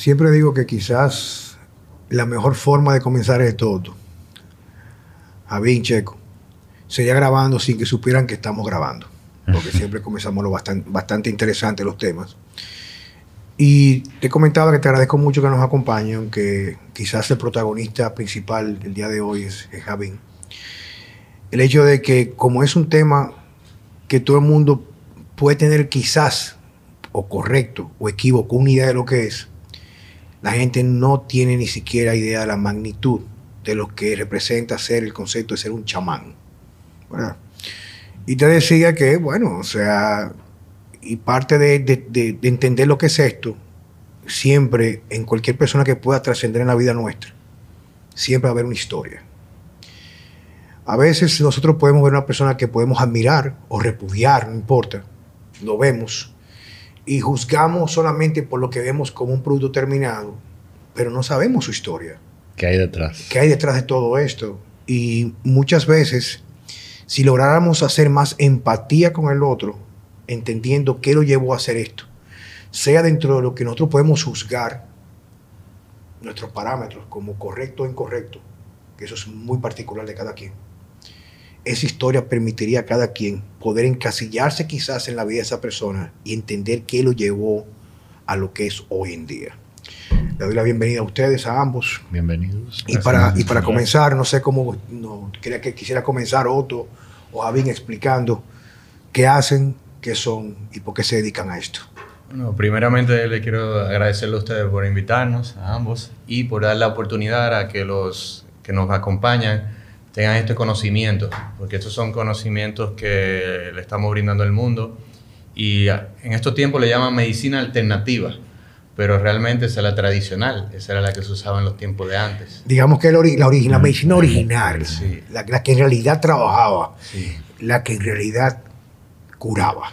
Siempre digo que quizás la mejor forma de comenzar es todo. Javier Checo, sería grabando sin que supieran que estamos grabando, porque siempre comenzamos lo bastante, bastante interesante los temas. Y te comentaba que te agradezco mucho que nos acompañen, aunque quizás el protagonista principal del día de hoy es, es Javín. El hecho de que como es un tema que todo el mundo puede tener quizás, o correcto, o equívoco, una idea de lo que es, la gente no tiene ni siquiera idea de la magnitud de lo que representa ser el concepto de ser un chamán. Y te decía que, bueno, o sea, y parte de- de entender lo que es esto, siempre en cualquier persona que pueda trascender en la vida nuestra, siempre va a haber una historia. A veces nosotros podemos ver una persona que podemos admirar o repudiar, no importa, lo vemos, y juzgamos solamente por lo que vemos como un producto terminado, pero no sabemos su historia. ¿Qué hay detrás? ¿Qué hay detrás de todo esto? Y muchas veces, si lográramos hacer más empatía con el otro, entendiendo qué lo llevó a hacer esto, sea dentro de lo que nosotros podemos juzgar, nuestros parámetros como correcto o incorrecto, que eso es muy particular de cada quien, esa historia permitiría a cada quien poder encasillarse quizás en la vida de esa persona y entender qué lo llevó a lo que es hoy en día. Le doy la bienvenida a ustedes, a ambos. Bienvenidos. Y para, y para comenzar, no sé cómo, no, quería que quisiera comenzar Otto o Javín explicando qué hacen, qué son y por qué se dedican a esto. Bueno, primeramente le quiero agradecerle a ustedes por invitarnos, a ambos, y por dar la oportunidad a que los que nos acompañan tengan este conocimiento, porque estos son conocimientos que le estamos brindando al mundo, y en estos tiempos le llaman medicina alternativa, pero realmente esa es la tradicional, esa era la que se usaba en los tiempos de antes. Digamos que la, ori- la, la medicina original, Sí. la, la que en realidad trabajaba, Sí. la que en realidad curaba.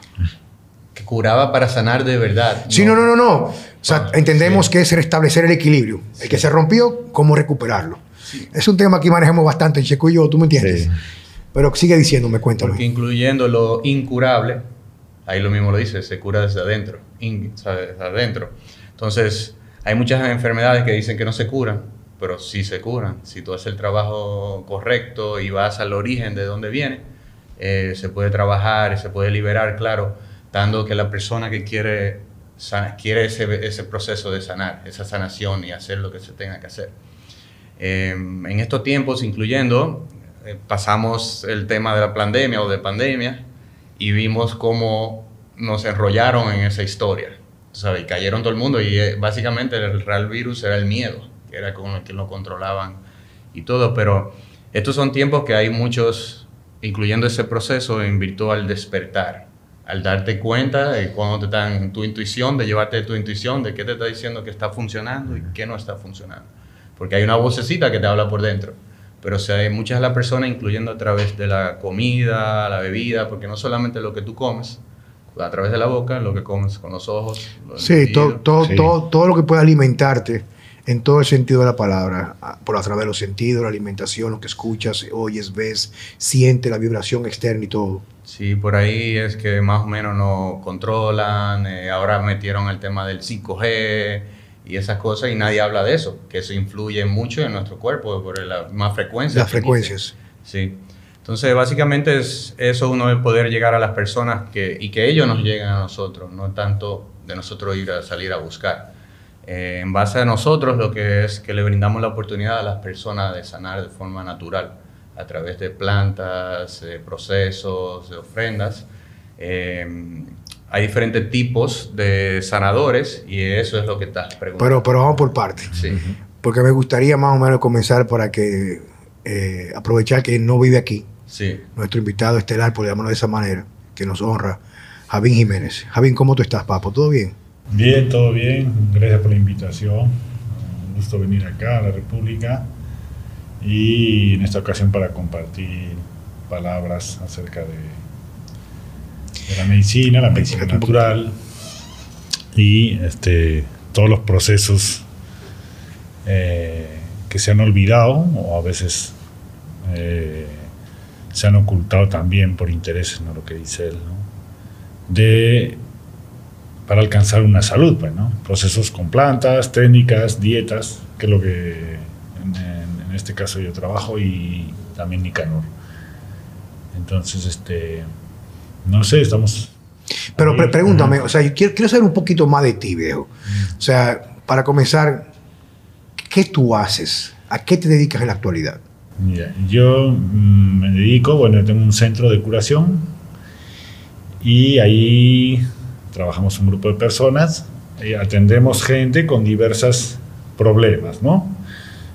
Que curaba para sanar de verdad. Sí, no, no, no, no. O sea, entendemos sí. que es restablecer el equilibrio. El que se rompió, cómo recuperarlo. Es un tema que manejamos bastante, Checo y yo, ¿tú me entiendes? Sí. Pero sigue diciéndome, cuéntame. Porque incluyendo lo incurable, ahí lo mismo lo dice, se cura desde adentro, in- desde adentro. Entonces, hay muchas enfermedades que dicen que no se curan, pero sí se curan. Si tú haces el trabajo correcto y vas al origen de dónde viene, eh, se puede trabajar, se puede liberar, claro, dando que la persona que quiere, quiere ese, ese proceso de sanar, esa sanación y hacer lo que se tenga que hacer. Eh, en estos tiempos, incluyendo, eh, pasamos el tema de la pandemia o de pandemia y vimos cómo nos enrollaron en esa historia. ¿sabes? Cayeron todo el mundo y eh, básicamente el real virus era el miedo, que era con el que lo controlaban y todo. Pero estos son tiempos que hay muchos, incluyendo ese proceso, en virtud al despertar, al darte cuenta de cuando te están tu intuición, de llevarte tu intuición, de qué te está diciendo que está funcionando y qué no está funcionando. Porque hay una vocecita que te habla por dentro. Pero o sea, hay muchas de las personas, incluyendo a través de la comida, la bebida, porque no solamente lo que tú comes, a través de la boca, lo que comes con los ojos. lo Sí, todo, todo, Sí. todo, todo lo que pueda alimentarte en todo el sentido de la palabra, por a través de los sentidos, la alimentación, lo que escuchas, oyes, ves, sientes la vibración externa y todo. Sí, por ahí es que más o menos nos controlan. eh, ahora metieron el tema del 5G y esas cosas y nadie habla de eso, que eso influye mucho en nuestro cuerpo por la más frecuencia. Las frecuencias. Sí. Entonces, básicamente es eso uno de poder llegar a las personas que, y que ellos nos lleguen a nosotros, no tanto de nosotros ir a salir a buscar. Eh, en base a nosotros, lo que es que le brindamos la oportunidad a las personas de sanar de forma natural, a través de plantas, de procesos, de ofrendas. Eh, hay diferentes tipos de sanadores y eso es lo que estás preguntando. Pero, pero vamos por partes. sí. Porque me gustaría más o menos comenzar para que eh, aprovechar que no vive aquí, Sí. nuestro invitado estelar, por llamarlo de esa manera, que nos honra, Javín Jiménez. Javín, ¿cómo tú estás, papo? ¿Todo bien? Bien, todo bien. Gracias por la invitación. Un gusto venir acá a la República y en esta ocasión para compartir palabras acerca de, de la medicina, la medicina natural y este, todos los procesos eh, que se han olvidado o a veces eh, se han ocultado también por intereses, ¿no? lo que dice él, ¿no? de para alcanzar una salud, pues, ¿no? Procesos con plantas, técnicas, dietas, que es lo que en, en- en este caso yo trabajo y también Nicanor. Entonces, este, no sé, estamos... Pero pre- pregúntame, o sea, yo quiero, quiero saber un poquito más de ti, viejo. O sea, para comenzar, ¿qué tú haces? ¿A qué te dedicas en la actualidad? Mira, yo mm, me dedico, bueno, tengo un centro de curación y ahí trabajamos un grupo de personas, y atendemos gente con diversos problemas, ¿no?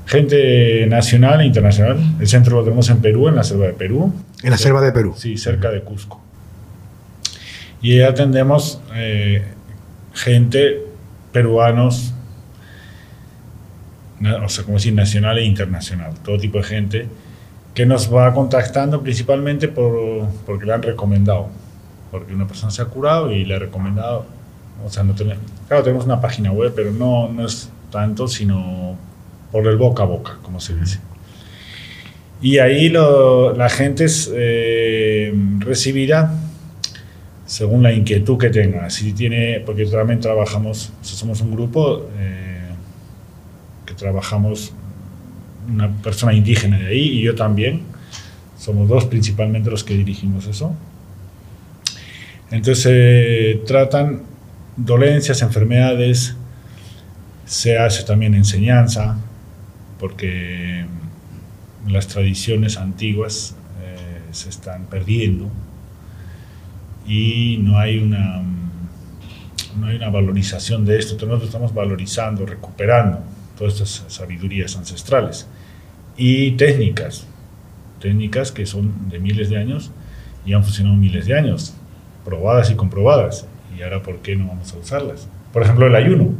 Gente nacional e internacional. El centro lo tenemos en Perú, en la selva de Perú. En la selva de Perú. Sí, cerca de Cusco. Y atendemos eh, gente, peruanos, o sea, como decir, nacional e internacional, todo tipo de gente que nos va contactando principalmente por, porque le han recomendado, porque una persona se ha curado y le ha recomendado, o sea, no tenemos, claro, tenemos una página web, pero no, no es tanto, sino por el boca a boca, como se dice. Y ahí la gente es, eh, recibirá según la inquietud que tenga. Si tiene, porque también trabajamos, o sea, somos un grupo eh, que trabajamos, una persona indígena de ahí y yo también. Somos dos principalmente los que dirigimos eso. Entonces eh, tratan dolencias, enfermedades, se hace también enseñanza, porque las tradiciones antiguas eh, se están perdiendo y no hay una no hay una valorización de esto. Nosotros estamos valorizando, recuperando todas estas sabidurías ancestrales y técnicas, técnicas que son de miles de años y han funcionado miles de años, probadas y comprobadas. Y ahora, ¿por qué no vamos a usarlas? Por ejemplo, el ayuno.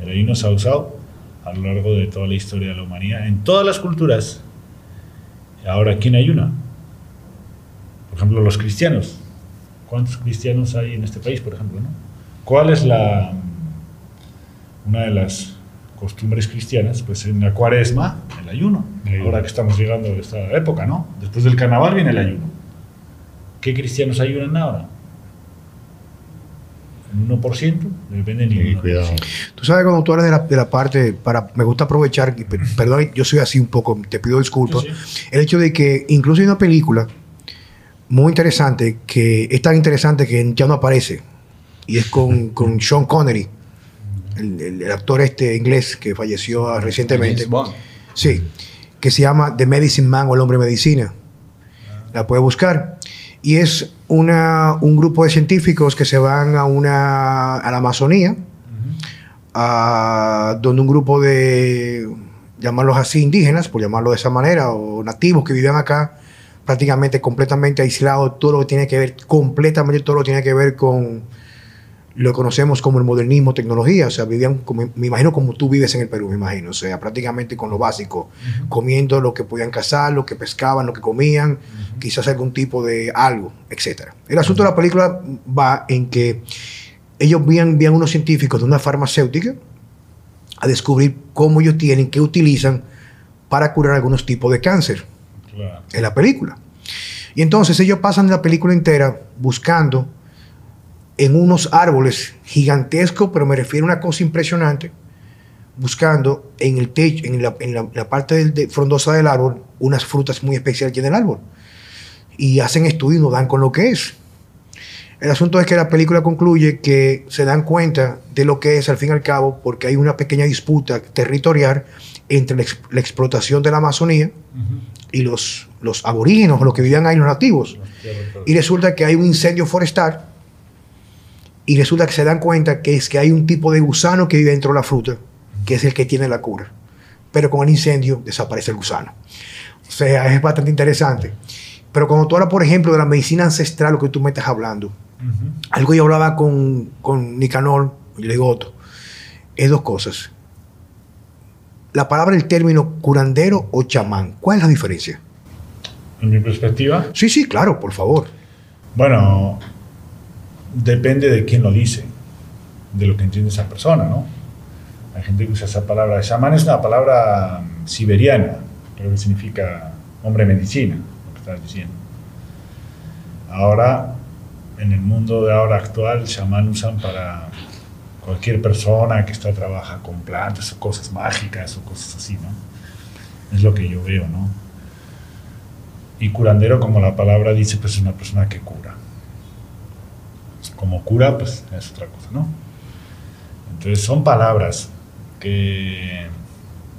El ayuno se ha usado a lo largo de toda la historia de la humanidad, en todas las culturas. Ahora, ¿quién ayuna? Por ejemplo, los cristianos. ¿Cuántos cristianos hay en este país, por ejemplo? no? ¿Cuál es la una de las costumbres cristianas? Pues en la cuaresma, el ayuno. Ahora que estamos llegando a esta época, ¿no? Después del carnaval viene el ayuno. ¿Qué cristianos ayunan ahora? ¿Un 1%? Depende ni Sí, un cuidado. 1%. Tú sabes cuando tú hablas de la, de la parte, para, me gusta aprovechar, perdón, yo soy así un poco, te pido disculpas, Sí, el hecho de que incluso hay una película muy interesante, que es tan interesante que ya no aparece, y es con, con Sean Connery, el, el- el actor este inglés que falleció recientemente. Sí, que se llama The Medicine Man o El Hombre Medicina. La puede buscar. Y es una, un grupo de científicos que se van a, una, a la Amazonía, a- donde un grupo de, llamarlos así, indígenas, por llamarlo de esa manera, o nativos que vivían acá, prácticamente completamente aislados, todo lo que tiene que ver, completamente todo lo que tiene que ver con lo que conocemos como el modernismo, tecnología, o sea, vivían, como, me imagino como tú vives en el Perú, me imagino, o sea, prácticamente con lo básico, comiendo lo que podían cazar, lo que pescaban, lo que comían, quizás algún tipo de algo, etcétera. El asunto de la película va en que ellos vían, vían unos científicos de una farmacéutica a descubrir cómo ellos tienen, qué utilizan para curar algunos tipos de cáncer En la película. Y entonces ellos pasan la película entera buscando en unos árboles gigantescos, pero me refiero a una cosa impresionante, buscando en el techo, en la, parte del- de frondosa del árbol, unas frutas muy especiales que en el árbol. Y hacen estudios y dan con lo que es. El asunto es que la película concluye que se dan cuenta de lo que es al fin y al cabo, porque hay una pequeña disputa territorial entre la, ex- la explotación de la Amazonía y los, los aborígenes, los que vivían ahí, los nativos. Y resulta que hay un incendio forestal y resulta que se dan cuenta que es que hay un tipo de gusano que vive dentro de la fruta, que es el que tiene la cura. Pero con el incendio desaparece el gusano. O sea, es bastante interesante. Pero cuando tú hablas, por ejemplo, de la medicina ancestral, lo que tú me estás hablando, algo yo hablaba con, con Nicanor, yo le digo Otto, es dos cosas. La palabra, el término curandero o chamán, ¿cuál es la diferencia? En mi perspectiva, Sí, sí, claro, por favor. Bueno, depende de quién lo dice, de lo que entiende esa persona, ¿no? Hay gente que usa esa palabra. Shaman es una palabra siberiana, creo que significa hombre medicina, estás diciendo. Ahora, en el mundo de ahora actual, chamán usan para cualquier persona que está trabaja con plantas o cosas mágicas o cosas así, ¿no? Es lo que yo veo, ¿no? Y curandero, como la palabra dice, pues es una persona que cura. Como cura, pues es otra cosa, ¿no? Entonces son palabras que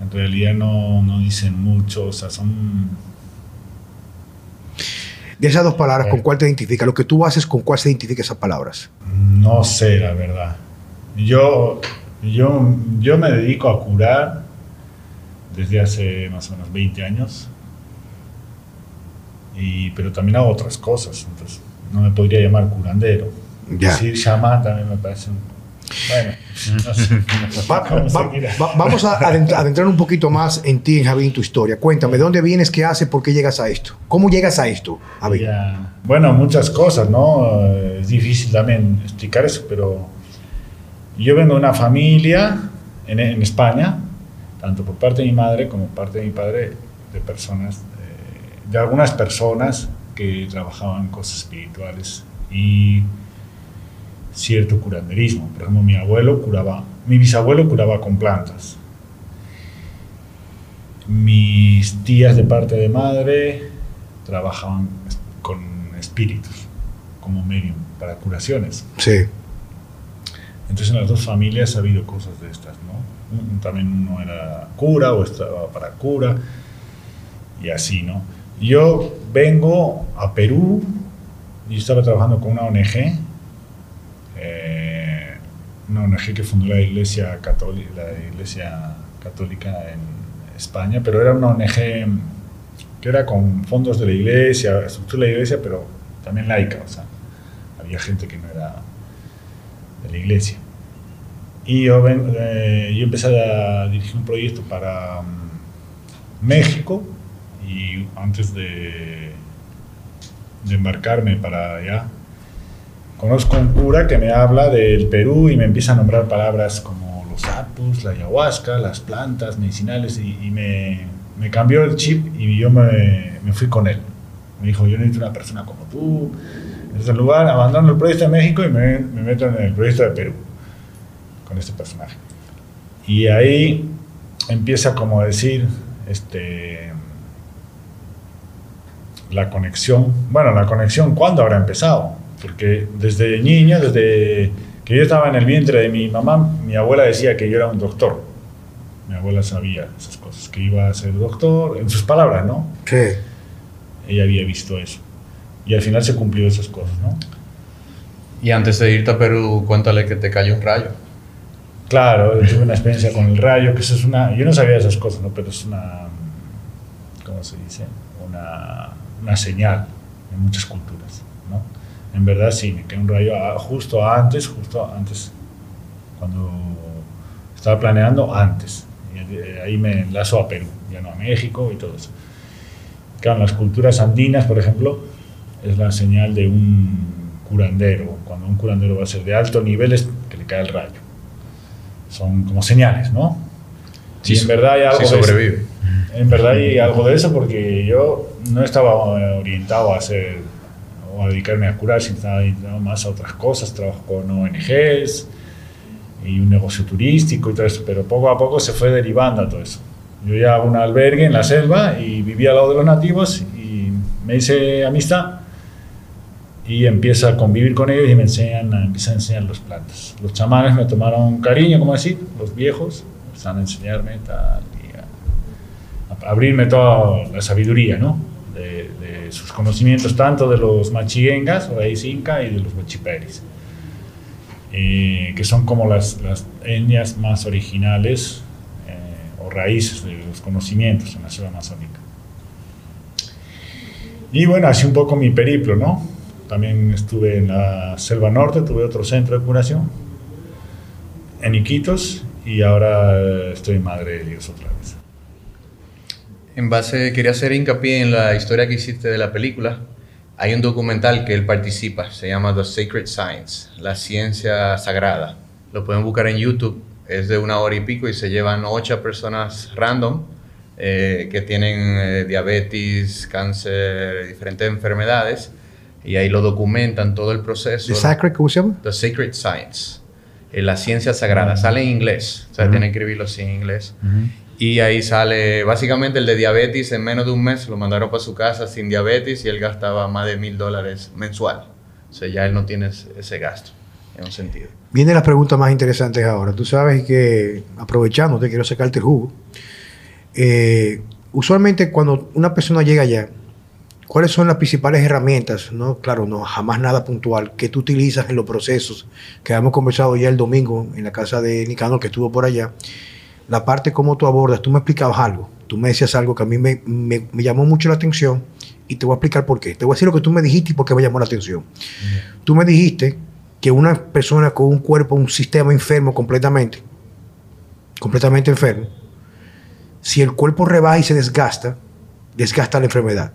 en realidad no, no dicen mucho, o sea, son de esas dos palabras, ¿con cuál te identifica? Lo que tú haces, ¿con cuál se identifica esas palabras? No sé, la verdad. Yo, yo, yo me dedico a curar desde hace más o menos 20 años. Y, pero también hago otras cosas. Entonces, no me podría llamar curandero. Ya. Decir chamán también me parece un bueno, vamos a adentrar un poquito más en ti, Javi, en tu historia. Cuéntame, ¿de dónde vienes? ¿Qué haces? ¿Por qué llegas a esto? ¿Cómo llegas a esto, Javi? Bueno, muchas cosas, ¿no? Es difícil también explicar eso, pero yo vengo de una familia en, España, tanto por parte de mi madre como por parte de mi padre, de personas, de, de algunas personas que trabajaban cosas espirituales y cierto curanderismo. Por ejemplo, mi abuelo curaba, mi bisabuelo curaba con plantas. Mis tías de parte de madre trabajaban con espíritus como medium para curaciones. Sí. Entonces en las dos familias ha habido cosas de estas, ¿no? También uno era cura o estaba para cura y así, ¿no? Yo vengo a Perú y estaba trabajando con una ONG eh, una ONG que fundó la Iglesia Católica, en España, pero era una ONG que era con fondos de la Iglesia, estructura de la Iglesia, pero también laica, o sea, había gente que no era de la Iglesia. Y yo, eh, empecé a dirigir un proyecto para um, México y antes de embarcarme para allá, Conozco un cura que me habla del Perú y me empieza a nombrar palabras como los apus, la ayahuasca, las plantas medicinales y, me, cambió el chip y yo me, fui con él. Me dijo, yo necesito una persona como tú. En ese lugar abandono el proyecto de México y me, me meto en el proyecto de Perú con este personaje. Y ahí empieza como a decir, este, la conexión, bueno, la conexión, ¿cuándo habrá empezado? Porque desde niño, desde que yo estaba en el vientre de mi mamá, mi abuela decía que yo era un doctor. Mi abuela sabía esas cosas, que iba a ser doctor, en sus palabras, ¿no? Sí. Ella había visto eso. Y al final se cumplió esas cosas, ¿no? Y antes de irte a Perú, cuéntale que te cayó un rayo. Claro, tuve una experiencia con el rayo, que eso es una... Yo no sabía esas cosas, ¿no? Pero es una... ¿Cómo se dice? Una, una señal en muchas culturas. En verdad sí, me quedó un rayo justo antes, justo antes, cuando estaba planeando antes. Y ahí me enlazo a Perú, ya no a México y todo eso. Claro, las culturas andinas, por ejemplo, es la señal de un curandero. Cuando un curandero va a ser de alto nivel es que le cae el rayo. Son como señales, ¿no? Sí, en verdad hay algo sobrevive. En verdad hay algo de eso porque yo no estaba orientado a hacer a dedicarme a curar, sino más a otras cosas, trabajo con ONGs y un negocio turístico y todo eso, pero poco a poco se fue derivando a todo eso. Yo ya hago un albergue en la selva y vivía al lado de los nativos y me hice amistad y empiezo a convivir con ellos y me enseñan, empiezan a enseñar las plantas. Los chamanes me tomaron cariño, como decir, los viejos, empezaron a enseñarme tal, y a abrirme toda la sabiduría, ¿no? Sus conocimientos tanto de los machiguengas, raíz inca, y de los huachiperis, que son como las, las etnias más originales eh, o raíces de los conocimientos en la selva amazónica. Y bueno, así un poco mi periplo, ¿no? También estuve en la selva norte, tuve otro centro de curación, en Iquitos, y ahora estoy en Madre de Dios otra vez. En base, quería hacer hincapié en la historia que hiciste de la película. Hay un documental que él participa, se llama The Sacred Science, la ciencia sagrada. Lo pueden buscar en YouTube, es de una hora y pico y se llevan ocho personas random eh, que tienen eh, diabetes, cáncer, diferentes enfermedades y ahí lo documentan todo el proceso. ¿The Sacred cómo se llama? The Sacred Science. Eh, la ciencia sagrada. Sale en inglés. O sea, tienen que escribirlo así en inglés. Y ahí sale, básicamente el de diabetes, en menos de un mes lo mandaron para su casa sin diabetes y él gastaba más de mil dólares mensual. O sea, ya él no tiene ese gasto, en un sentido. Vienen las preguntas más interesantes ahora. Tú sabes que, aprovechando, te quiero sacarte jugo. Eh, usualmente cuando una persona llega allá, ¿cuáles son las principales herramientas? No, claro, no, jamás nada puntual, que tú utilizas en los procesos que hemos conversado ya el domingo en la casa de Nicano que estuvo por allá la parte como tú abordas, tú me explicabas algo, tú me decías algo que a mí me, llamó mucho la atención y te voy a explicar por qué. Te voy a decir lo que tú me dijiste y por qué me llamó la atención. Tú me dijiste que una persona con un cuerpo, un sistema enfermo completamente, completamente enfermo, si el cuerpo rebaja y se desgasta, desgasta la enfermedad.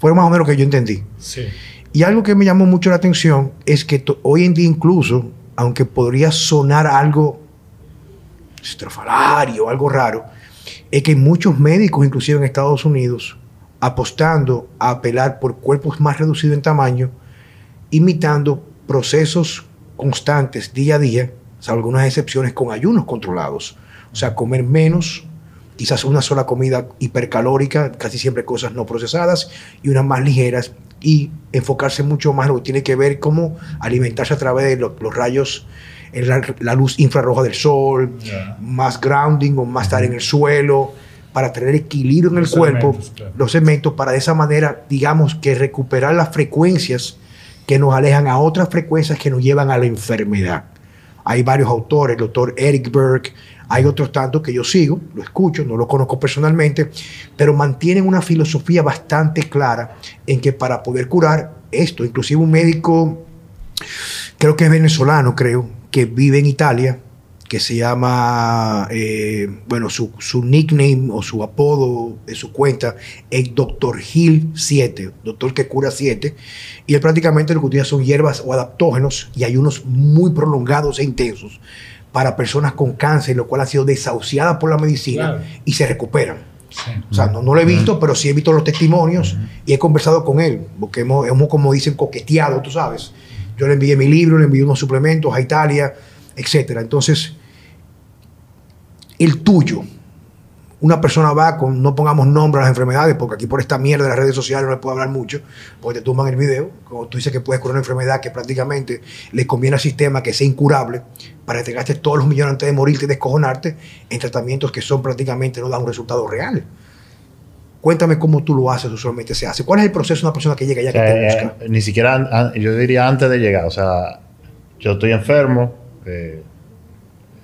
Fue más o menos lo que yo entendí. Sí. Y algo que me llamó mucho la atención es que hoy en día incluso, aunque podría sonar algo estrafalario, algo raro, es que muchos médicos, inclusive en Estados Unidos, apostando a apelar por cuerpos más reducidos en tamaño, imitando procesos constantes día a día, salvo algunas excepciones con ayunos controlados. O sea, comer menos, quizás una sola comida hipercalórica, casi siempre cosas no procesadas, y unas más ligeras, y enfocarse mucho más en lo que tiene que ver cómo alimentarse a través de los rayos la, luz infrarroja del sol, más grounding o más estar en el suelo, para tener equilibrio en el cuerpo, los segmentos, para de esa manera, digamos, que recuperar las frecuencias que nos alejan a otras frecuencias que nos llevan a la enfermedad. Hay varios autores, el doctor Eric Berg, hay otros tantos que yo sigo, lo escucho, no lo conozco personalmente, pero mantienen una filosofía bastante clara en que para poder curar esto, inclusive un médico, creo que es venezolano, creo, que vive en Italia, que se llama, eh, bueno, su, nickname o su apodo de su cuenta es Doctor Hill 7, doctor que cura 7, y él prácticamente lo que utiliza son hierbas o adaptógenos y hay unos muy prolongados e intensos para personas con cáncer, lo cual ha sido desahuciadas por la medicina y se recuperan. O sea, no, lo he visto, pero sí he visto los testimonios y he conversado con él, porque hemos, hemos, como dicen, coqueteado, tú sabes. Yo le envié mi libro, le envié unos suplementos a Italia, etc. Entonces, el tuyo, una persona va con, no pongamos nombre a las enfermedades, porque aquí por esta mierda de las redes sociales no le puedo hablar mucho, porque te tumban el video, como tú dices que puedes curar una enfermedad que prácticamente le conviene al sistema que sea incurable, para que te gastes todos los millones antes de morirte y descojonarte en tratamientos que son prácticamente no dan un resultado real. Cuéntame cómo tú lo haces, usualmente se hace. ¿Cuál es el proceso de una persona que llega ya que te busca? Eh, ni siquiera, yo diría antes de llegar. O sea, yo estoy enfermo, eh,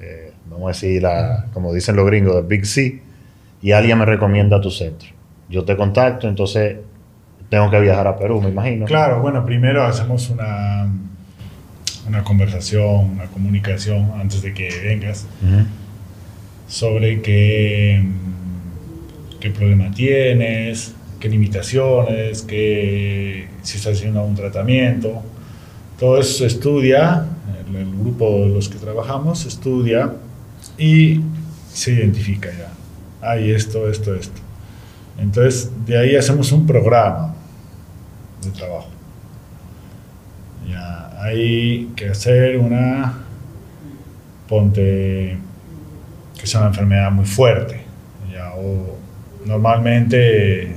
eh, vamos a decir, la, como dicen los gringos, de Big C, y alguien me recomienda tu centro. Yo te contacto, entonces tengo que viajar a Perú, me imagino. Claro, bueno, primero hacemos una, una conversación, una comunicación antes de que vengas sobre que qué problema tienes, qué limitaciones, qué, si estás haciendo un tratamiento. Todo eso se estudia, el, grupo de los que trabajamos estudia y se identifica ya. Hay esto, esto, esto. Entonces, de ahí hacemos un programa de trabajo. Ya, hay que hacer una, ponte, que sea una enfermedad muy fuerte, ya, o normalmente,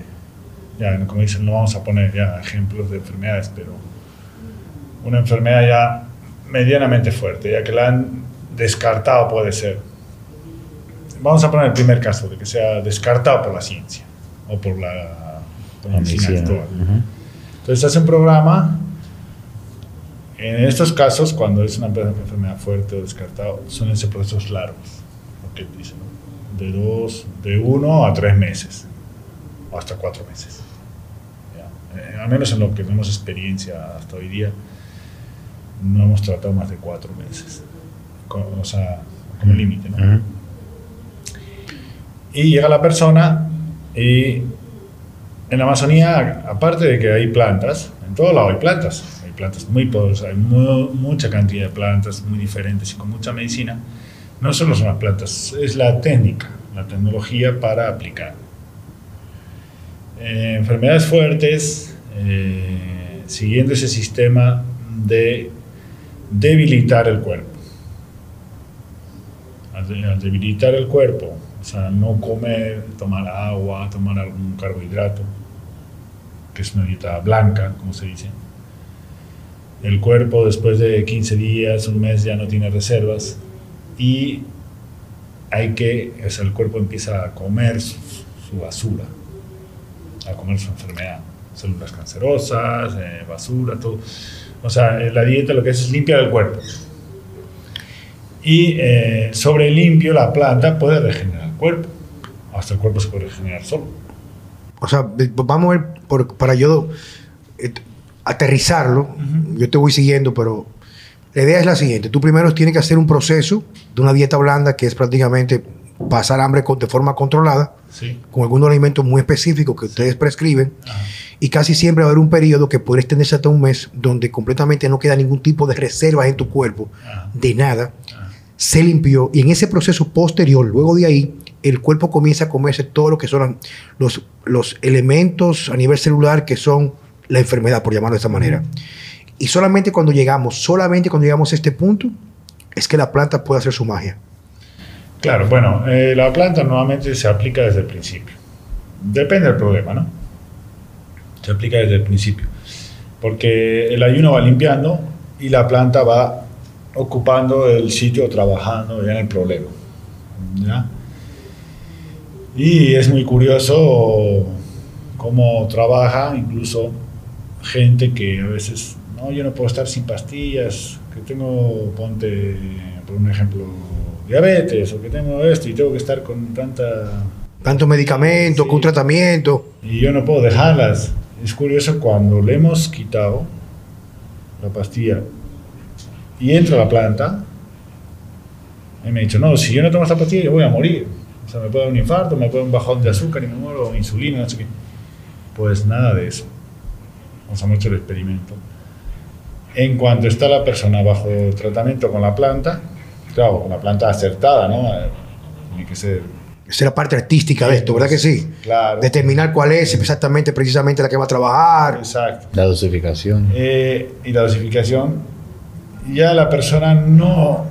ya como dicen, no vamos a poner ya ejemplos de enfermedades, pero una enfermedad ya medianamente fuerte, ya que la han descartado puede ser. Vamos a poner el primer caso, de que sea descartado por la ciencia o por la, medicina actual. Entonces hace un programa. En estos casos, cuando es una enfermedad fuerte o descartado, son esos procesos largos, lo que dicen de dos, de uno a tres meses, o hasta cuatro meses. Eh, al menos en lo que tenemos experiencia hasta hoy día, no hemos tratado más de cuatro meses, o sea, como límite. ¿no? Y llega la persona y en la Amazonía, aparte de que hay plantas, en todo lado hay plantas, hay plantas muy poderosas, hay mucha cantidad de plantas muy diferentes y con mucha medicina no solo son las plantas, es la técnica, la tecnología para aplicar. Eh, enfermedades fuertes, eh, siguiendo ese sistema de debilitar el cuerpo. Al, de- al debilitar el cuerpo, o sea, no comer, tomar agua, tomar algún carbohidrato, que es una dieta blanca, como se dice. El cuerpo después de 15 días, un mes ya no tiene reservas y hay que, o sea, el cuerpo empieza a comer su, su basura, a comer su enfermedad, células cancerosas, eh, basura, todo. O sea, eh, la dieta lo que hace es limpiar el cuerpo. Y eh, sobre limpio, la planta puede regenerar el cuerpo. Hasta el cuerpo se puede regenerar solo. O sea, vamos a ver, por- para yo eh, aterrizarlo, yo te voy siguiendo, pero la idea es la siguiente. Tú primero tienes que hacer un proceso de una dieta blanda que es prácticamente pasar hambre de forma controlada, Sí. con algunos alimentos muy específicos que ustedes prescriben, y casi siempre va a haber un periodo que puede extenderse hasta un mes donde completamente no queda ningún tipo de reservas en tu cuerpo, de nada, se limpió y en ese proceso posterior, luego de ahí, el cuerpo comienza a comerse todo lo que son los, los elementos a nivel celular que son la enfermedad, por llamarlo de esta manera. Y solamente cuando llegamos, solamente cuando llegamos a este punto, es que la planta puede hacer su magia. Claro, bueno, eh, la planta normalmente se aplica desde el principio. Depende del problema, ¿no? Se aplica desde el principio. Porque el ayuno va limpiando y la planta va ocupando el sitio, trabajando en el problema. Y es muy curioso cómo trabaja incluso gente que a veces, no, yo no puedo estar sin pastillas, que tengo, ponte, por un ejemplo, diabetes o que tengo esto y tengo que estar con tanta... Tanto medicamento, Sí. con tratamiento. Y yo no puedo dejarlas. Es curioso cuando le hemos quitado la pastilla y entra la planta, y me ha dicho, no, si yo no tomo esta pastilla yo voy a morir. O sea, me puede dar un infarto, me puede dar un bajón de azúcar y me muero, o insulina, no sé qué. Pues nada de eso. Nos hemos hecho el experimento. En cuanto está la persona bajo tratamiento con la planta, claro, con la planta acertada, ¿no? Eh, Tiene que ser... Esa es la parte artística de esto, ¿verdad que sí? Claro. Determinar cuál es exactamente, precisamente la que va a trabajar. Exacto. La dosificación. Eh, y la dosificación, ya la persona no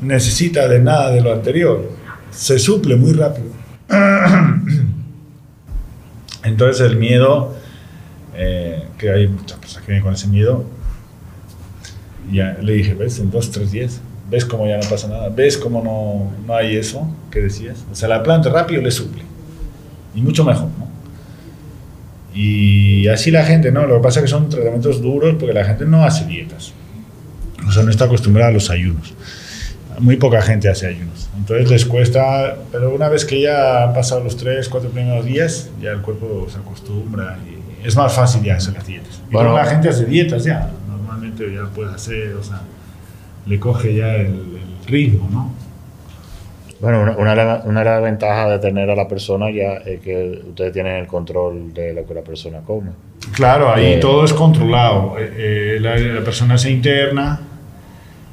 necesita de nada de lo anterior, se suple muy rápido. Entonces el miedo, eh, que hay muchas personas que vienen con ese miedo, ya le dije, ¿ves? En dos, tres días, ¿ves cómo ya no pasa nada? ¿Ves cómo no, no hay eso que decías? O sea, la planta rápido le suple. Y mucho mejor, ¿no? Y así la gente, ¿no? Lo que pasa es que son tratamientos duros porque la gente no hace dietas. O sea, no está acostumbrada a los ayunos. Muy poca gente hace ayunos. Entonces les cuesta, pero una vez que ya han pasado los tres, cuatro primeros días, ya el cuerpo se acostumbra y es más fácil ya hacer las dietas. Y Bueno. la gente hace dietas ya. Ya puede hacer, o sea, le coge ya el, el ritmo, ¿no? Bueno, una, una, de la- una de las ventajas de tener a la persona ya es que ustedes tienen el control de lo que la persona come. Claro, ahí Eh, todo es controlado. Eh, eh, la, la persona se interna,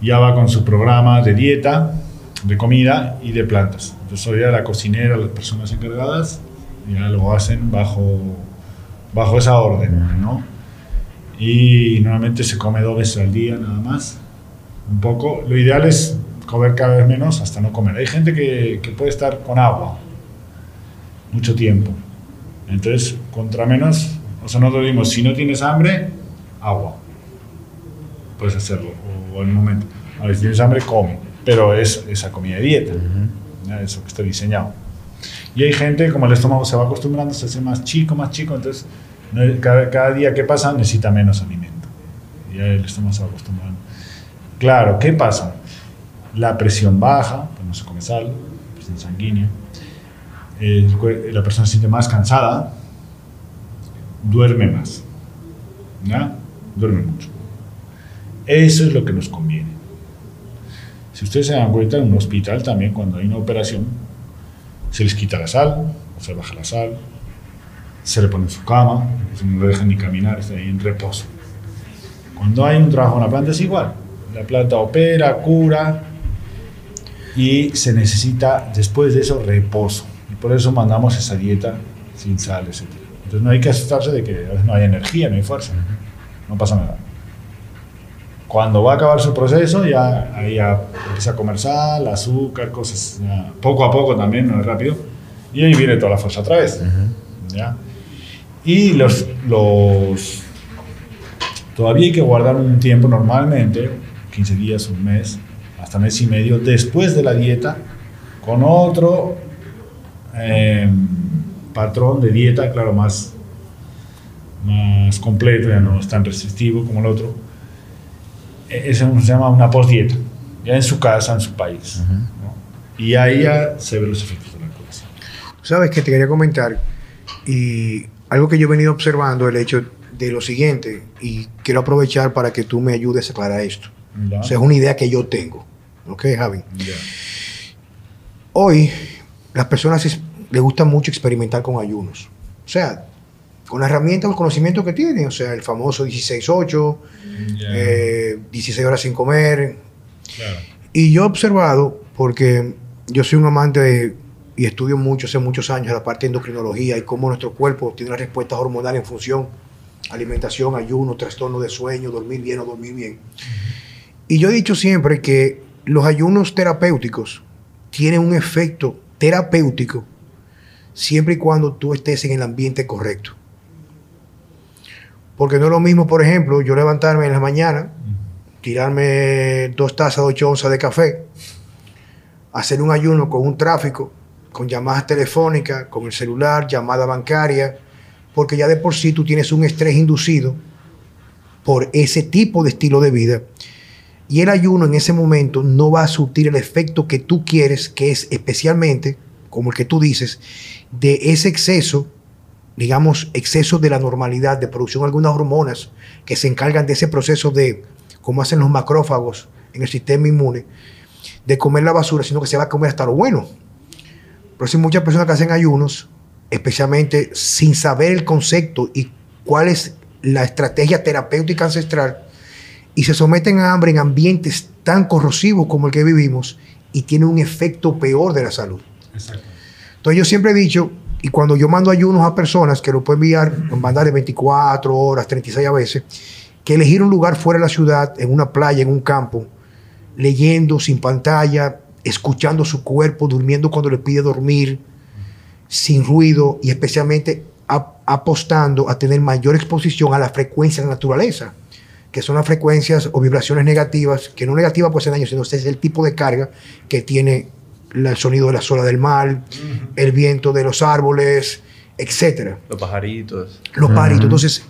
ya va con su programa de dieta, de comida y de plantas. Entonces, hoy ya la cocinera, las personas encargadas, ya lo hacen bajo, bajo esa orden, ¿no? Y normalmente se come dos veces al día nada más. Un poco. Lo ideal es comer cada vez menos hasta no comer. Hay gente que, que puede estar con agua mucho tiempo. Entonces, contra menos, o sea, nosotros dimos, si no tienes hambre, agua. Puedes hacerlo, o en un momento. A ver, si tienes hambre, come. Pero es esa comida de dieta, ¿ya? eso que está diseñado. Y hay gente, como el estómago se va acostumbrando, se hace más chico, más chico, entonces cada, cada día que pasa necesita menos alimento. Ya se va acostumbrando. Claro, ¿qué pasa? La presión baja, pues no se come sal, presión sanguínea. El la persona se siente más cansada, duerme más. ¿Ya? Duerme mucho. Eso es lo que nos conviene. Si ustedes se dan cuenta, en un hospital también, cuando hay una operación, se les quita la sal, o se baja la sal, se le pone en su cama, no le dejan ni caminar, está ahí en reposo. Cuando hay un trabajo en la planta es igual. La planta opera, cura y se necesita después de eso reposo. Y por eso mandamos esa dieta sin sal, etc. Entonces no hay que asustarse de que a veces no hay energía, no hay fuerza. No pasa nada. Cuando va a acabar su proceso, ya ahí ya empieza a comer sal, azúcar, cosas, ya, poco a poco también, no es rápido. Y ahí viene toda la fuerza otra vez. ¿ya? Y los, los... Todavía hay que guardar un tiempo normalmente, 15 días, un mes, hasta mes y medio, después de la dieta, con otro eh, patrón de dieta, claro, más, más completo, ya no es tan restrictivo como el otro. E- Eso se llama una postdieta, ya en su casa, en su país. ¿no? Y ahí ya se ven los efectos de la curación. Sabes que te quería comentar y algo que yo he venido observando, el hecho de lo siguiente, y quiero aprovechar para que tú me ayudes para esto. O sea, es una idea que yo tengo. ¿Ok, Javi? Hoy las personas es- les gusta mucho experimentar con ayunos. O sea, con las herramientas, los conocimientos que tienen. O sea, el famoso 16-8, Ya. eh, 16 horas sin comer. Y yo he observado, porque yo soy un amante de, y estudio mucho, hace muchos años, la parte de endocrinología y cómo nuestro cuerpo tiene una respuesta hormonal en función alimentación, ayuno, trastorno de sueño, dormir bien o dormir bien. Y yo he dicho siempre que los ayunos terapéuticos tienen un efecto terapéutico siempre y cuando tú estés en el ambiente correcto. Porque no es lo mismo, por ejemplo, yo levantarme en la mañana, tirarme dos tazas de 8 onzas de café, hacer un ayuno con un tráfico, con llamadas telefónicas, con el celular, llamada bancaria, porque ya de por sí tú tienes un estrés inducido por ese tipo de estilo de vida. Y el ayuno en ese momento no va a surtir el efecto que tú quieres, que es especialmente, como el que tú dices, de ese exceso, digamos, exceso de la normalidad, de producción de algunas hormonas que se encargan de ese proceso de, como hacen los macrófagos en el sistema inmune, de comer la basura, sino que se va a comer hasta lo bueno. Pero si muchas personas que hacen ayunos, especialmente sin saber el concepto y cuál es la estrategia terapéutica ancestral, y se someten a hambre en ambientes tan corrosivos como el que vivimos y tiene un efecto peor de la salud. Exacto. Entonces yo siempre he dicho, y cuando yo mando ayunos a personas que lo pueden enviar, mandar de 24 horas, 36 a veces, que elegir un lugar fuera de la ciudad, en una playa, en un campo, leyendo sin pantalla, escuchando su cuerpo, durmiendo cuando le pide dormir, sin ruido y especialmente ap- apostando a tener mayor exposición a la frecuencia de la naturaleza, que son las frecuencias o vibraciones negativas, que no negativas pues en daño, sino es el tipo de carga que tiene la- el sonido de la sola del mar, el viento de los árboles, etcétera Los pajaritos. los paritos. Entonces,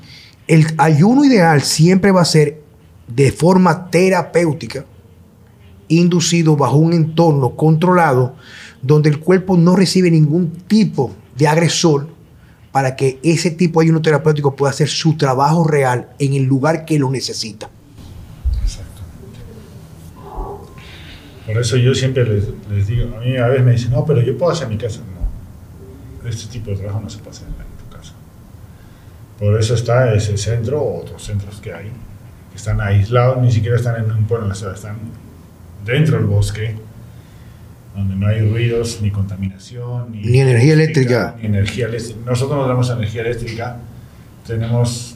el ayuno ideal siempre va a ser de forma terapéutica, inducido bajo un entorno controlado, donde el cuerpo no recibe ningún tipo de agresor para que ese tipo de ayuno terapéutico pueda hacer su trabajo real en el lugar que lo necesita. Exactamente. Por eso yo siempre les, les digo, a mí a veces me dicen, no, pero yo puedo hacer en mi casa. No, este tipo de trabajo no se puede hacer en tu casa. Por eso está ese centro o otros centros que hay, que están aislados, ni siquiera están en un pueblo están dentro del bosque, donde no hay ruidos, ni contaminación, ni, Ni energía eléctrica. Ni energía eléctrica. Nosotros no tenemos energía eléctrica, tenemos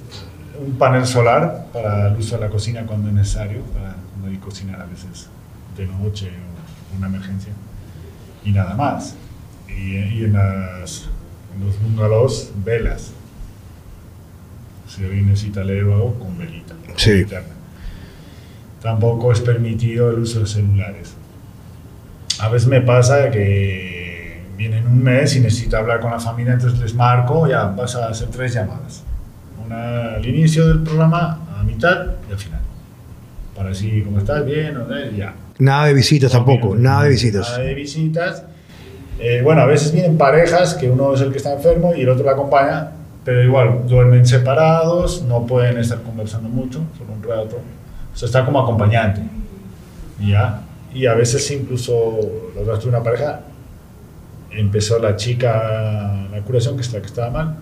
un panel solar para el uso de la cocina cuando es necesario, para cuando hay que cocinar a veces de noche o una emergencia, y nada más. Y, y en, las, en los bungalows, velas. Si alguien necesita leer o algo, con velita. Sí. Tampoco es permitido el uso de celulares. A veces me pasa que vienen un mes y necesito hablar con la familia, entonces les marco, ya vas a hacer tres llamadas. Una al inicio del programa, a mitad y al final. Para decir cómo estás, bien, o no, y ya. Nada de visitas tampoco, nada de visitas. Nada de visitas. Eh, bueno, a veces vienen parejas que uno es el que está enfermo y el otro la acompaña, pero igual duermen separados, no pueden estar conversando mucho, solo un rato. O sea, está como acompañante. Ya. Y a veces incluso, la otra vez tuve una pareja, empezó la chica la curación, que, está, que estaba mal,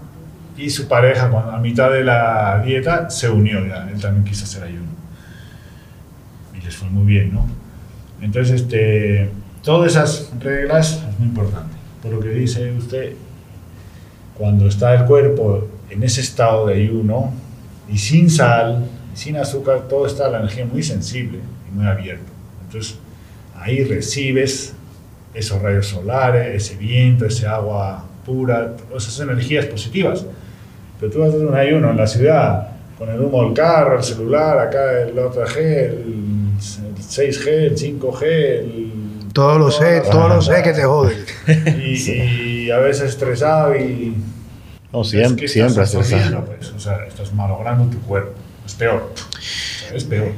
y su pareja, cuando, a mitad de la dieta, se unió ya. Él también quiso hacer ayuno. Y les fue muy bien, ¿no? Entonces, este, todas esas reglas es muy importante. Por lo que dice usted, cuando está el cuerpo en ese estado de ayuno y sin sal, sin azúcar, todo está la energía muy sensible y muy abierta. Entonces ahí recibes esos rayos solares, ese viento, ese agua pura, todas esas energías positivas. Pero tú vas a hacer un ayuno en la ciudad con el humo del carro, el celular, acá el otro G, el, 6G, el 5G, el... Todos los sé, todos los sé que te joden. Y, y, a veces estresado y... No, siempre, es siempre estresado. Pues, o sea, estás malogrando tu cuerpo. Es peor. es peor.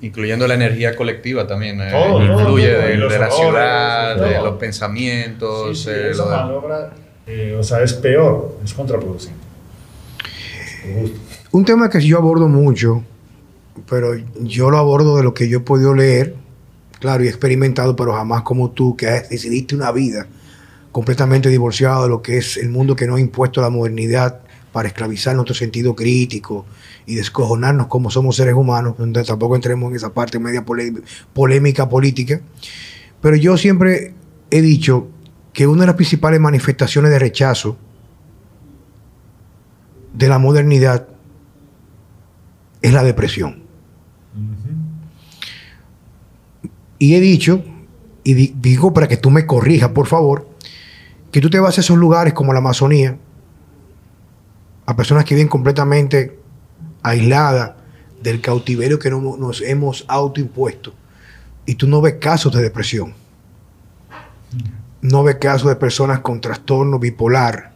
Incluyendo la energía colectiva también. Eh, influye de, la ciudad, de los pensamientos. Sí, eh, malogra, eh, o sea, es peor, es contraproducente. Un tema que yo abordo mucho, pero yo lo abordo de lo que yo he podido leer, claro, y experimentado, pero jamás como tú, que decidiste una vida completamente divorciada de lo que es el mundo que nos ha impuesto la modernidad para esclavizar nuestro sentido crítico y descojonarnos como somos seres humanos, donde tampoco entremos en esa parte media polémica política. Pero yo siempre he dicho que una de las principales manifestaciones de rechazo de la modernidad es la depresión. Y he dicho, y digo para que tú me corrijas, por favor, que tú te vas a esos lugares como la Amazonía, a personas que viven completamente aisladas del cautiverio que nos hemos autoimpuesto, y tú no ves casos de depresión, no ves casos de personas con trastorno bipolar,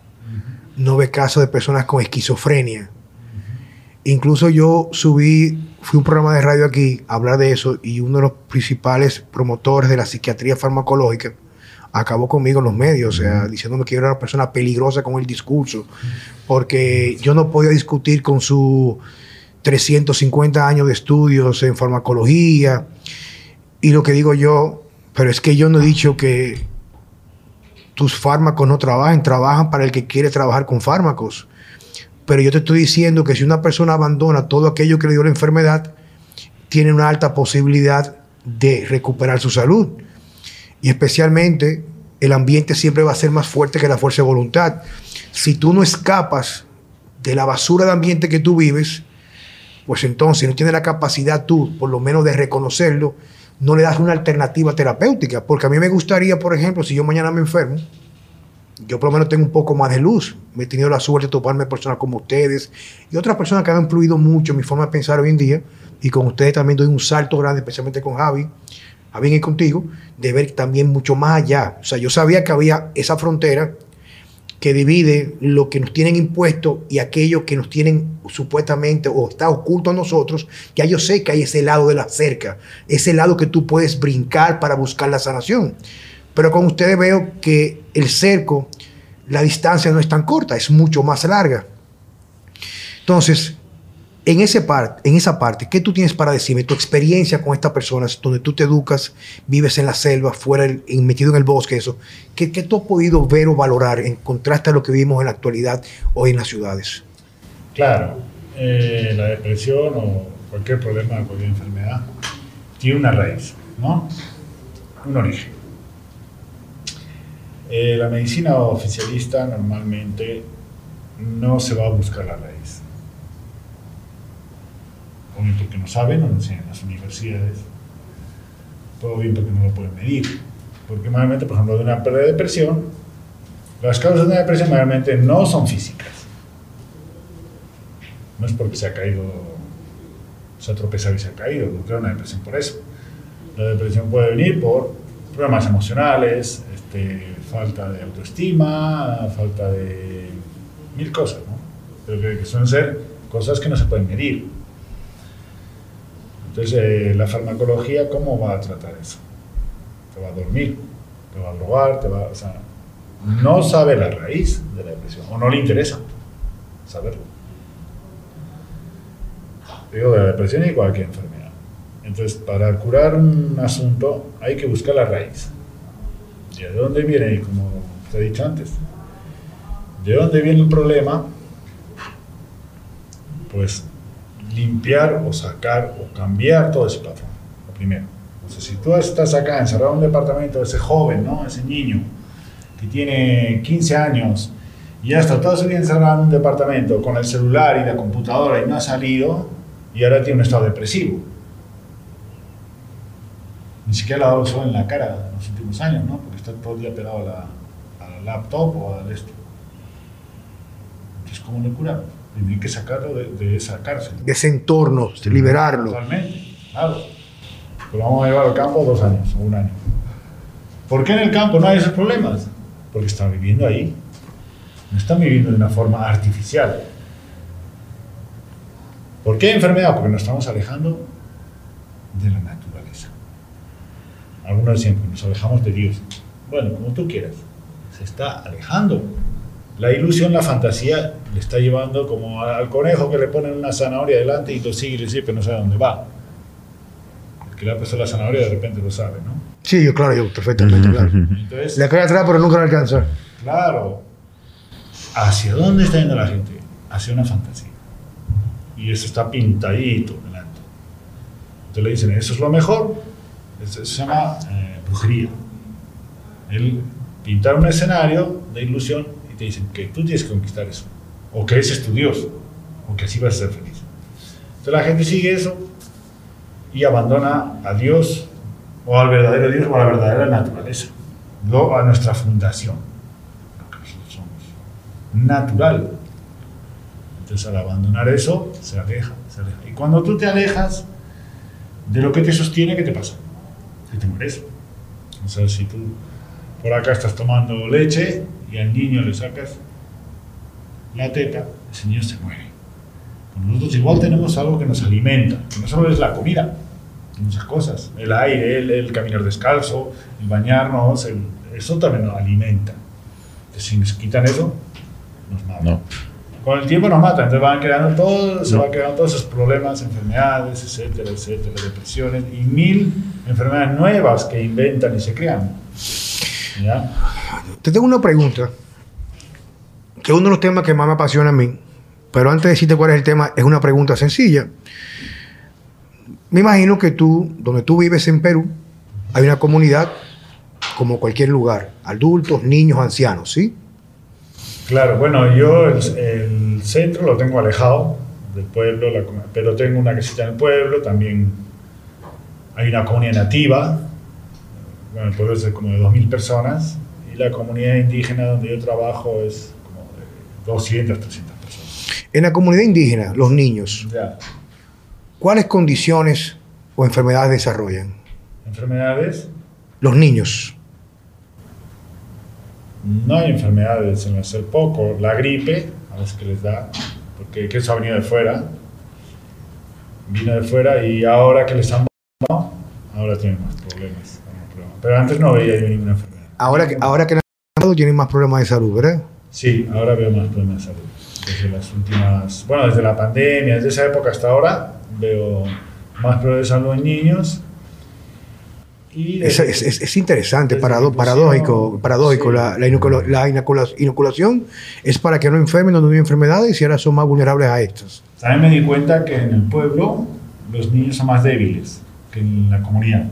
no ves casos de personas con esquizofrenia. Incluso yo subí, fui un programa de radio aquí a hablar de eso y uno de los principales promotores de la psiquiatría farmacológica acabó conmigo en los medios, o sea, diciéndome que yo era una persona peligrosa con el discurso, porque yo no podía discutir con sus 350 años de estudios en farmacología. Y lo que digo yo, pero es que yo no he dicho que tus fármacos no trabajen, trabajan para el que quiere trabajar con fármacos. Pero yo te estoy diciendo que si una persona abandona todo aquello que le dio la enfermedad, tiene una alta posibilidad de recuperar su salud. Y especialmente el ambiente siempre va a ser más fuerte que la fuerza de voluntad. Si tú no escapas de la basura de ambiente que tú vives, pues entonces no tienes la capacidad tú, por lo menos, de reconocerlo no le das una alternativa terapéutica. Porque a mí me gustaría, por ejemplo, si yo mañana me enfermo, yo por lo menos tengo un poco más de luz. Me he tenido la suerte de toparme personas como ustedes y otras personas que han influido mucho en mi forma de pensar hoy en día. Y con ustedes también doy un salto grande, especialmente con Javi, Javi y contigo, de ver también mucho más allá. O sea, yo sabía que había esa frontera que divide lo que nos tienen impuesto y aquello que nos tienen supuestamente o está oculto a nosotros, ya yo sé que hay ese lado de la cerca, ese lado que tú puedes brincar para buscar la sanación. Pero con ustedes veo que el cerco, la distancia no es tan corta, es mucho más larga. Entonces, en, ese en esa parte, ¿qué tú tienes para decirme? Tu experiencia con estas personas, donde tú te educas, vives en la selva, fuera, metido en el bosque, eso. ¿Qué, ¿Qué, tú has podido ver o valorar en contraste a lo que vivimos en la actualidad hoy en las ciudades? Claro, eh, la depresión o cualquier problema, cualquier enfermedad, tiene una raíz, ¿no? Un origen. Eh, la medicina oficialista normalmente no se va a buscar la raíz o bien porque no saben, no enseñan en las universidades, todo bien porque no lo pueden medir. Porque normalmente, por ejemplo, de una pérdida de depresión, las causas de una depresión normalmente no son físicas. No es porque se ha caído, se ha tropezado y se ha caído, no crea una depresión por eso. La depresión puede venir por problemas emocionales, este, falta de autoestima, falta de mil cosas, ¿no? Pero que, que suelen ser cosas que no se pueden medir. Entonces, eh, la farmacología, ¿cómo va a tratar eso? Te va a dormir, te va a drogar, te va o sea, no sabe la raíz de la depresión, o no le interesa saberlo. Digo, de la depresión y cualquier enfermedad. Entonces, para curar un asunto hay que buscar la raíz. de dónde viene? Y como te he dicho antes, ¿de dónde viene el problema? Pues limpiar o sacar o cambiar todo ese patrón. Lo primero. Entonces, si tú estás acá encerrado en un departamento, ese joven, ¿no? ese niño que tiene 15 años Y ya está toda su vida encerrado en un departamento con el celular y la computadora y no ha salido y ahora tiene un estado depresivo. Ni siquiera le ha dado sol en la cara en los últimos años, ¿no? Porque está todo el día pegado a la laptop o al esto. Entonces, ¿cómo le curamos? Tienen que sacarlo de, de esa cárcel. De ese entorno, liberarlo. Totalmente, claro. Lo vamos a llevar al campo dos años o un año. ¿Por qué en el campo no hay esos problemas? Porque están viviendo ahí. No están viviendo de una forma artificial. ¿Por qué enfermedad? Porque nos estamos alejando de la naturaleza. Algunos decían que nos alejamos de Dios. Bueno, como tú quieras. Se está alejando. La ilusión, la fantasía, le está llevando como al conejo que le ponen una zanahoria delante y lo sigue y le sigue, pero no sabe dónde va. El que le ha puesto la zanahoria de repente lo sabe, ¿no? Sí, yo, claro, yo, perfectamente, claro. Entonces, Le cae atrás, pero nunca lo alcanza. Claro. ¿Hacia dónde está yendo la gente? Hacia una fantasía. Y eso está pintadito delante. Entonces le dicen, eso es lo mejor. Eso se llama eh, brujería. El pintar un escenario de ilusión te dicen que tú tienes que conquistar eso. O que ese es tu Dios. O que así vas a ser feliz. Entonces la gente sigue eso y abandona a Dios o al verdadero Dios o a la verdadera naturaleza. No a nuestra fundación lo que nosotros somos. Natural. Entonces al abandonar eso, se aleja, se aleja. Y cuando tú te alejas de lo que te sostiene, ¿qué te pasa? Que te mueres. O sea, si tú por acá estás tomando leche y al niño le sacas la teta, ese niño se muere. Pues nosotros igual tenemos algo que nos alimenta, que no solo es la comida, muchas cosas. El aire, el, el caminar descalzo, el bañarnos, el- eso también nos alimenta. Entonces, si nos quitan eso, nos matan. No. Con el tiempo nos matan, entonces van creando todo, se No. van creando todos esos problemas, enfermedades, etcétera, etcétera, depresiones y mil enfermedades nuevas que inventan y se crean. ¿Ya? Te tengo una pregunta, que es uno de los temas que más me apasiona a mí, pero antes de decirte cuál es el tema, es una pregunta sencilla. Me imagino que tú, donde tú vives en Perú, hay una comunidad como cualquier lugar, adultos, niños, ancianos, ¿sí? Claro, bueno, yo el, centro lo tengo alejado del pueblo, la pero tengo una casita en el pueblo, también hay una comunidad nativa, bueno, el pueblo es como de 2.000 personas, la comunidad indígena donde yo trabajo es como de 200, 300 personas. En la comunidad indígena, los niños, Ya. ¿cuáles condiciones o enfermedades desarrollan? Enfermedades, Los niños. no hay enfermedades en hacer poco, la gripe, a veces que les da, porque que eso ha venido de fuera, vino de fuera y ahora que les han ahora tienen más problemas. más problemas. Pero antes no veía yo ninguna enfermedad. Ahora que, ahora que tienen más problemas de salud, ¿verdad? Sí, ahora veo más problemas de salud. Desde las últimas, bueno, desde la pandemia, desde esa época hasta ahora, veo más problemas de salud en niños. Y Es, desde- es- es- es interesante, parado- paradójico. paradójico. sí. La, la inocula- la inocula- inoculación es para que no enfermen no hay enfermedades y ahora son más vulnerables a estas. También me di cuenta que en el pueblo los niños son más débiles que en la comunidad.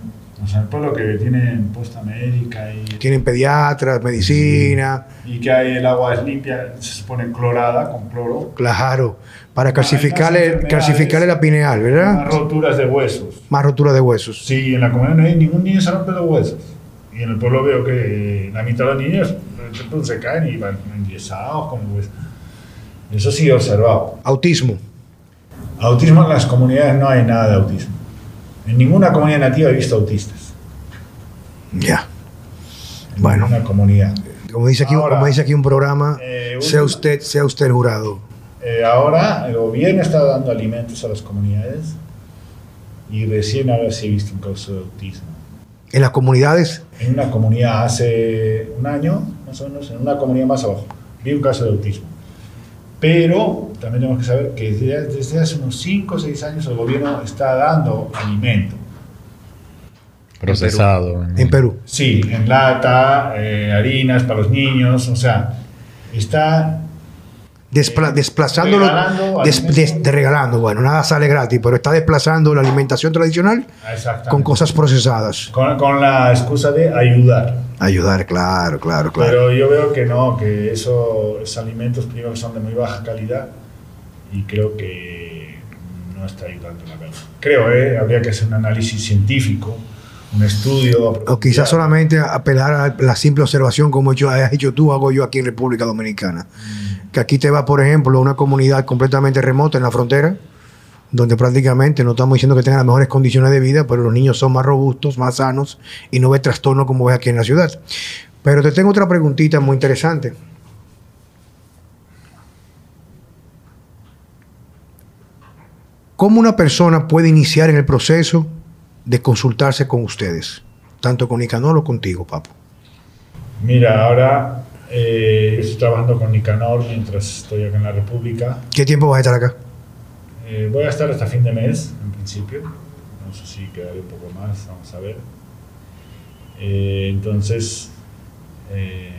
O sea, el pueblo que tienen posta médica y, Tienen pediatras, medicina, y que hay el agua es limpia, se supone clorada con cloro. claro, para más calcificarle, calcificarle la pineal, Más ¿verdad? roturas de huesos. Más rotura de huesos. Sí, en la comunidad no hay ningún niño se rompe los huesos. Y en el pueblo veo que la mitad de los niños se caen y van enyesados con huesos. Eso sí he observado. Autismo. Autismo en las comunidades no hay nada de autismo. En ninguna comunidad nativa he visto autistas. Ya. En Bueno. ninguna comunidad. Como dice aquí, Ahora, como dice aquí un programa, eh, sea usted, sea usted el jurado. Eh, ahora el gobierno está dando alimentos a las comunidades y recién ahora sí he visto un caso de autismo. En las comunidades, En una comunidad hace un año, más o menos, en una comunidad más abajo, vi un caso de autismo. Pero también tenemos que saber que desde, desde hace unos 5 o 6 años el gobierno está dando alimento. Procesado. en Perú. Sí, en lata, eh, harinas para los niños, o sea, está Despla- desplazándolo, regalando des- des- de regalando, bueno, nada sale gratis, pero está desplazando la alimentación tradicional Exactamente. con cosas procesadas. Con, con la excusa de ayudar. Ayudar, claro, claro, claro. Pero yo veo que no, que eso, esos alimentos primero que son de muy baja calidad y creo que no está ayudando la verdad. Creo, ¿eh? habría que hacer un análisis científico, un estudio. o quizás solamente apelar a la simple observación como yo has hecho tú, hago yo aquí en República Dominicana. Que aquí te va, por ejemplo, a una comunidad completamente remota en la frontera, donde prácticamente no estamos diciendo que tengan las mejores condiciones de vida, pero los niños son más robustos, más sanos y no ves trastorno como ves aquí en la ciudad. Pero te tengo otra preguntita muy interesante. ¿Cómo una persona puede iniciar en el proceso de consultarse con ustedes? Tanto con Nicanor o contigo, Papo. Mira, ahora eh, estoy trabajando con Nicanor mientras estoy acá en la República. ¿Qué tiempo vas a estar acá? Eh, voy a estar hasta fin de mes, en principio. No sé si quedaré un poco más, vamos a ver. Eh, entonces, eh,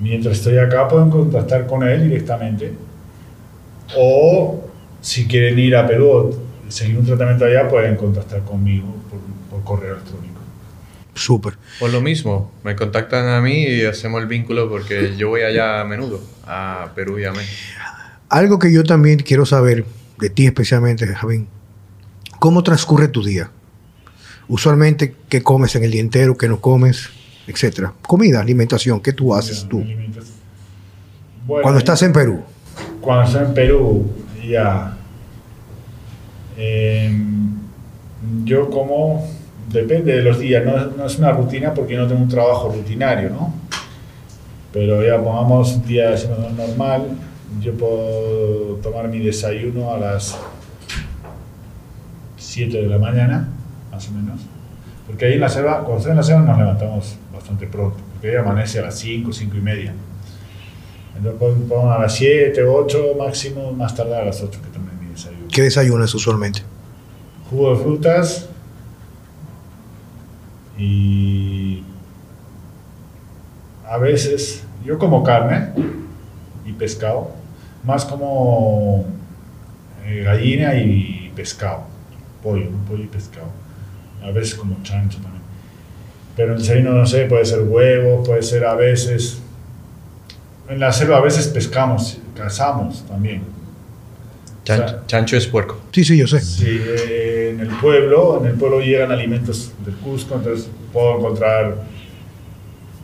mientras estoy acá pueden contactar con él directamente. O si quieren ir a Perú o seguir un tratamiento allá, pueden contactar conmigo por, por correo electrónico. Súper. Por lo mismo, me contactan a mí y hacemos el vínculo porque yo voy allá a menudo, a Perú y a México. Algo que yo también quiero saber, de ti especialmente, Javín, ¿cómo transcurre tu día? Usualmente, ¿qué comes en el día entero? ¿Qué no comes? Etcétera. Comida, alimentación, ¿qué tú haces tú? Bueno, Cuando estás en Perú. Cuando estoy en Perú, ya. em, yo como, depende de los días, no, no es una rutina porque no tengo un trabajo rutinario, ¿no? Pero ya pongamos día normal, yo puedo tomar mi desayuno a las 7 de la mañana, más o menos. Porque ahí en la selva, cuando estoy en la selva nos levantamos bastante pronto, porque ahí amanece a las 5, 5 y media. Entonces pon- pon a las 7, 8 máximo, más tardar a las 8 que tomé mi desayuno. ¿Qué desayunas usualmente? Jugo de frutas y a veces yo como carne y pescado, más como eh, gallina y pescado, pollo, pollo y pescado. A veces como chancho también. Pero el desayuno, no sé, puede ser huevo, puede ser a veces... En la selva a veces pescamos, cazamos también. Chan- O sea- chancho es puerco. Sí, sí, yo sé. Sí, en el pueblo, en el pueblo llegan alimentos del Cusco, entonces puedo encontrar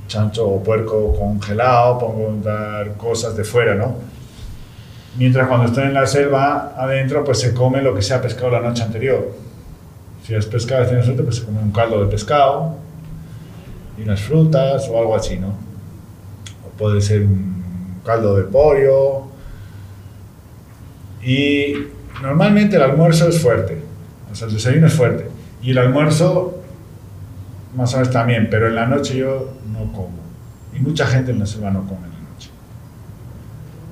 chancho o puerco congelado, puedo encontrar cosas de fuera, ¿no? Mientras cuando estoy en la selva adentro, pues se come lo que se ha pescado la noche anterior. Si has pescado tienes suerte, pues se come un caldo de pescado y unas frutas o algo así, ¿no? Puede ser un caldo de pollo, y normalmente el almuerzo es fuerte, o sea, el desayuno es fuerte. Y el almuerzo, más o menos también, pero en la noche yo no como. Y mucha gente en la selva no come en la noche.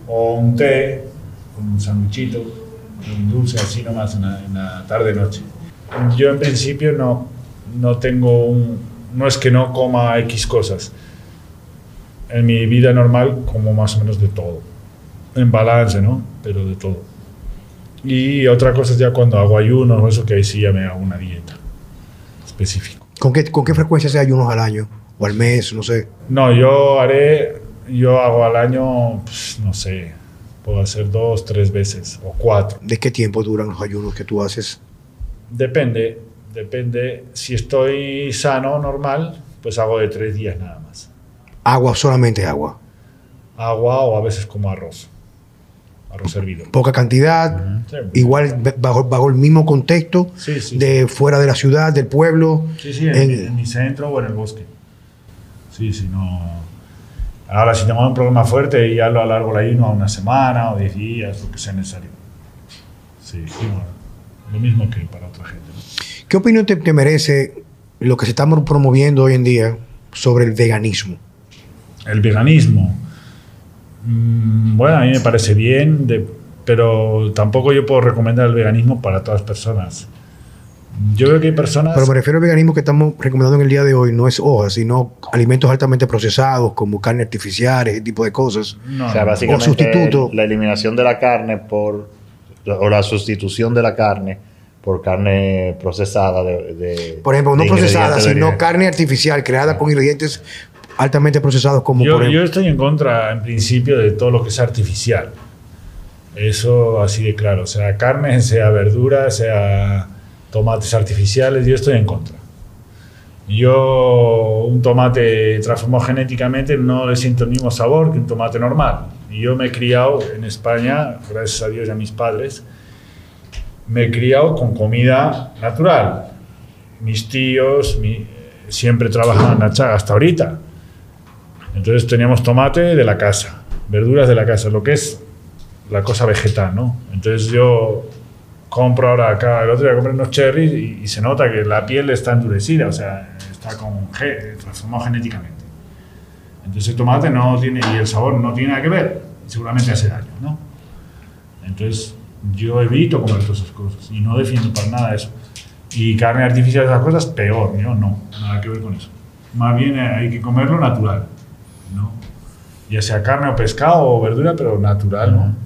O un té, con un sanguchito, un dulce así nomás en la, en la tarde-noche. Yo en principio no, no tengo un... No es que no coma X cosas. En mi vida normal como más o menos de todo. En balance, ¿no? Pero de todo. Y otra cosa es ya cuando hago ayunos o eso, que ahí sí ya me hago una dieta específica. ¿Con qué, ¿Con qué frecuencia se ayunos al año? ¿O al mes? No sé. No, yo haré, yo hago al año, pues, no sé, puedo hacer dos, tres veces o cuatro. ¿De qué tiempo duran los ayunos que tú haces? Depende, depende. Si estoy sano, normal, pues hago de tres días nada más. Agua, solamente agua. Agua o a veces como arroz. Arroz hervido. Poca cantidad, igual bajo, bajo el mismo contexto Sí, sí, de fuera de la ciudad, del pueblo. Sí, sí, en, En- mi- en mi centro o en el bosque. Sí, sí, no. Ahora, si tengo un problema fuerte, ya lo alargo ayuno a una semana o diez días, lo que sea necesario. Sí, sí, no, lo mismo que para otra gente. ¿no? ¿Qué opinión te, te merece lo que se está promoviendo hoy en día sobre el veganismo? El veganismo. mm, Bueno, a mí me parece bien, de- pero tampoco yo puedo recomendar el veganismo para todas las personas. Yo creo que hay personas... Pero me refiero al veganismo que estamos recomendando en el día de hoy, no es hojas, sino alimentos altamente procesados como carne artificial, ese tipo de cosas. No, o sea, básicamente O sustituto. la eliminación de la carne por o la sustitución de la carne por carne procesada de, de- Por ejemplo, no procesada, sino carne artificial creada con ingredientes altamente procesados como yo, por ejemplo, yo estoy en contra, en principio, de todo lo que sea artificial. Eso así de claro. Sea carne, sea verdura, sea tomates artificiales, yo estoy en contra. Yo un tomate transformado genéticamente no le siento el mismo sabor que un tomate normal. Y yo me he criado en España, gracias a Dios y a mis padres, me he criado con comida natural. Mis tíos mi- siempre trabajaban en la chaga hasta ahorita. Entonces teníamos tomate de la casa, verduras de la casa, lo que es la cosa vegetal, ¿no? Entonces yo compro ahora acá, el otro día compré unos cherries y, se nota que la piel está endurecida, o sea, está con transformado genéticamente. Entonces el tomate no tiene, y el sabor no tiene nada que ver, seguramente hace daño, ¿no? Entonces yo evito comer todas esas cosas y no defiendo para nada eso. Y carne artificial, esas cosas, peor, yo no, nada que ver con eso. Más bien eh, hay que comerlo natural, ¿no? Ya sea carne o pescado o verdura, pero natural, ¿no?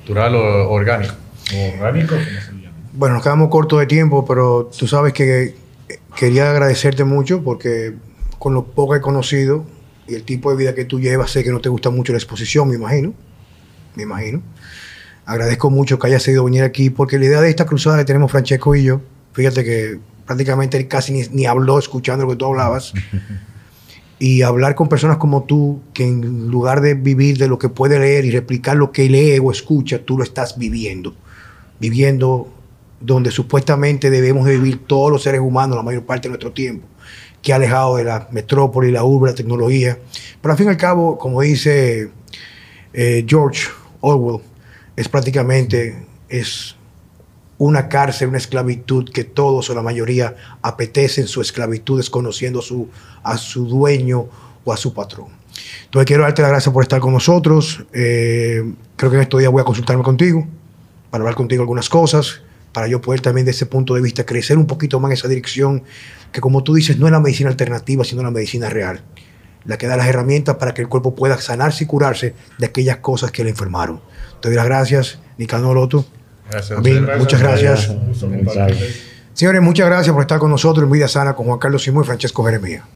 Natural o orgánico. O orgánico, como se llama. Bueno, nos quedamos cortos de tiempo, pero tú sabes que quería agradecerte mucho porque con lo poco que he conocido y el tipo de vida que tú llevas, sé que no te gusta mucho la exposición, me imagino. Me imagino. Agradezco mucho que hayas seguido venir aquí porque la idea de esta cruzada que tenemos Francesco y yo, fíjate que prácticamente él casi ni, ni habló escuchando lo que tú hablabas. y hablar con personas como tú, que en lugar de vivir de lo que puede leer y replicar lo que lee o escucha, tú lo estás viviendo. Viviendo donde supuestamente debemos de vivir todos los seres humanos la mayor parte de nuestro tiempo, que ha alejado de la metrópoli, la urbe, la tecnología. Pero al fin y al cabo, como dice eh, George Orwell, es prácticamente es una cárcel, una esclavitud que todos o la mayoría apetecen su esclavitud desconociendo a su, a su dueño o a su patrón. Entonces quiero darte las gracias por estar con nosotros. Eh, creo que en estos días voy a consultarme contigo para hablar contigo algunas cosas, para yo poder también de ese punto de vista crecer un poquito más en esa dirección, que como tú dices, no es la medicina alternativa, sino la medicina real, la que da las herramientas para que el cuerpo pueda sanarse y curarse de aquellas cosas que le enfermaron. Te doy las gracias, Nicanor Loto. Gracias. Muchas gracias. Compartir. Señores, muchas gracias por estar con nosotros en Vida Sana con Juan Carlos Simón y Francesco Jeremía.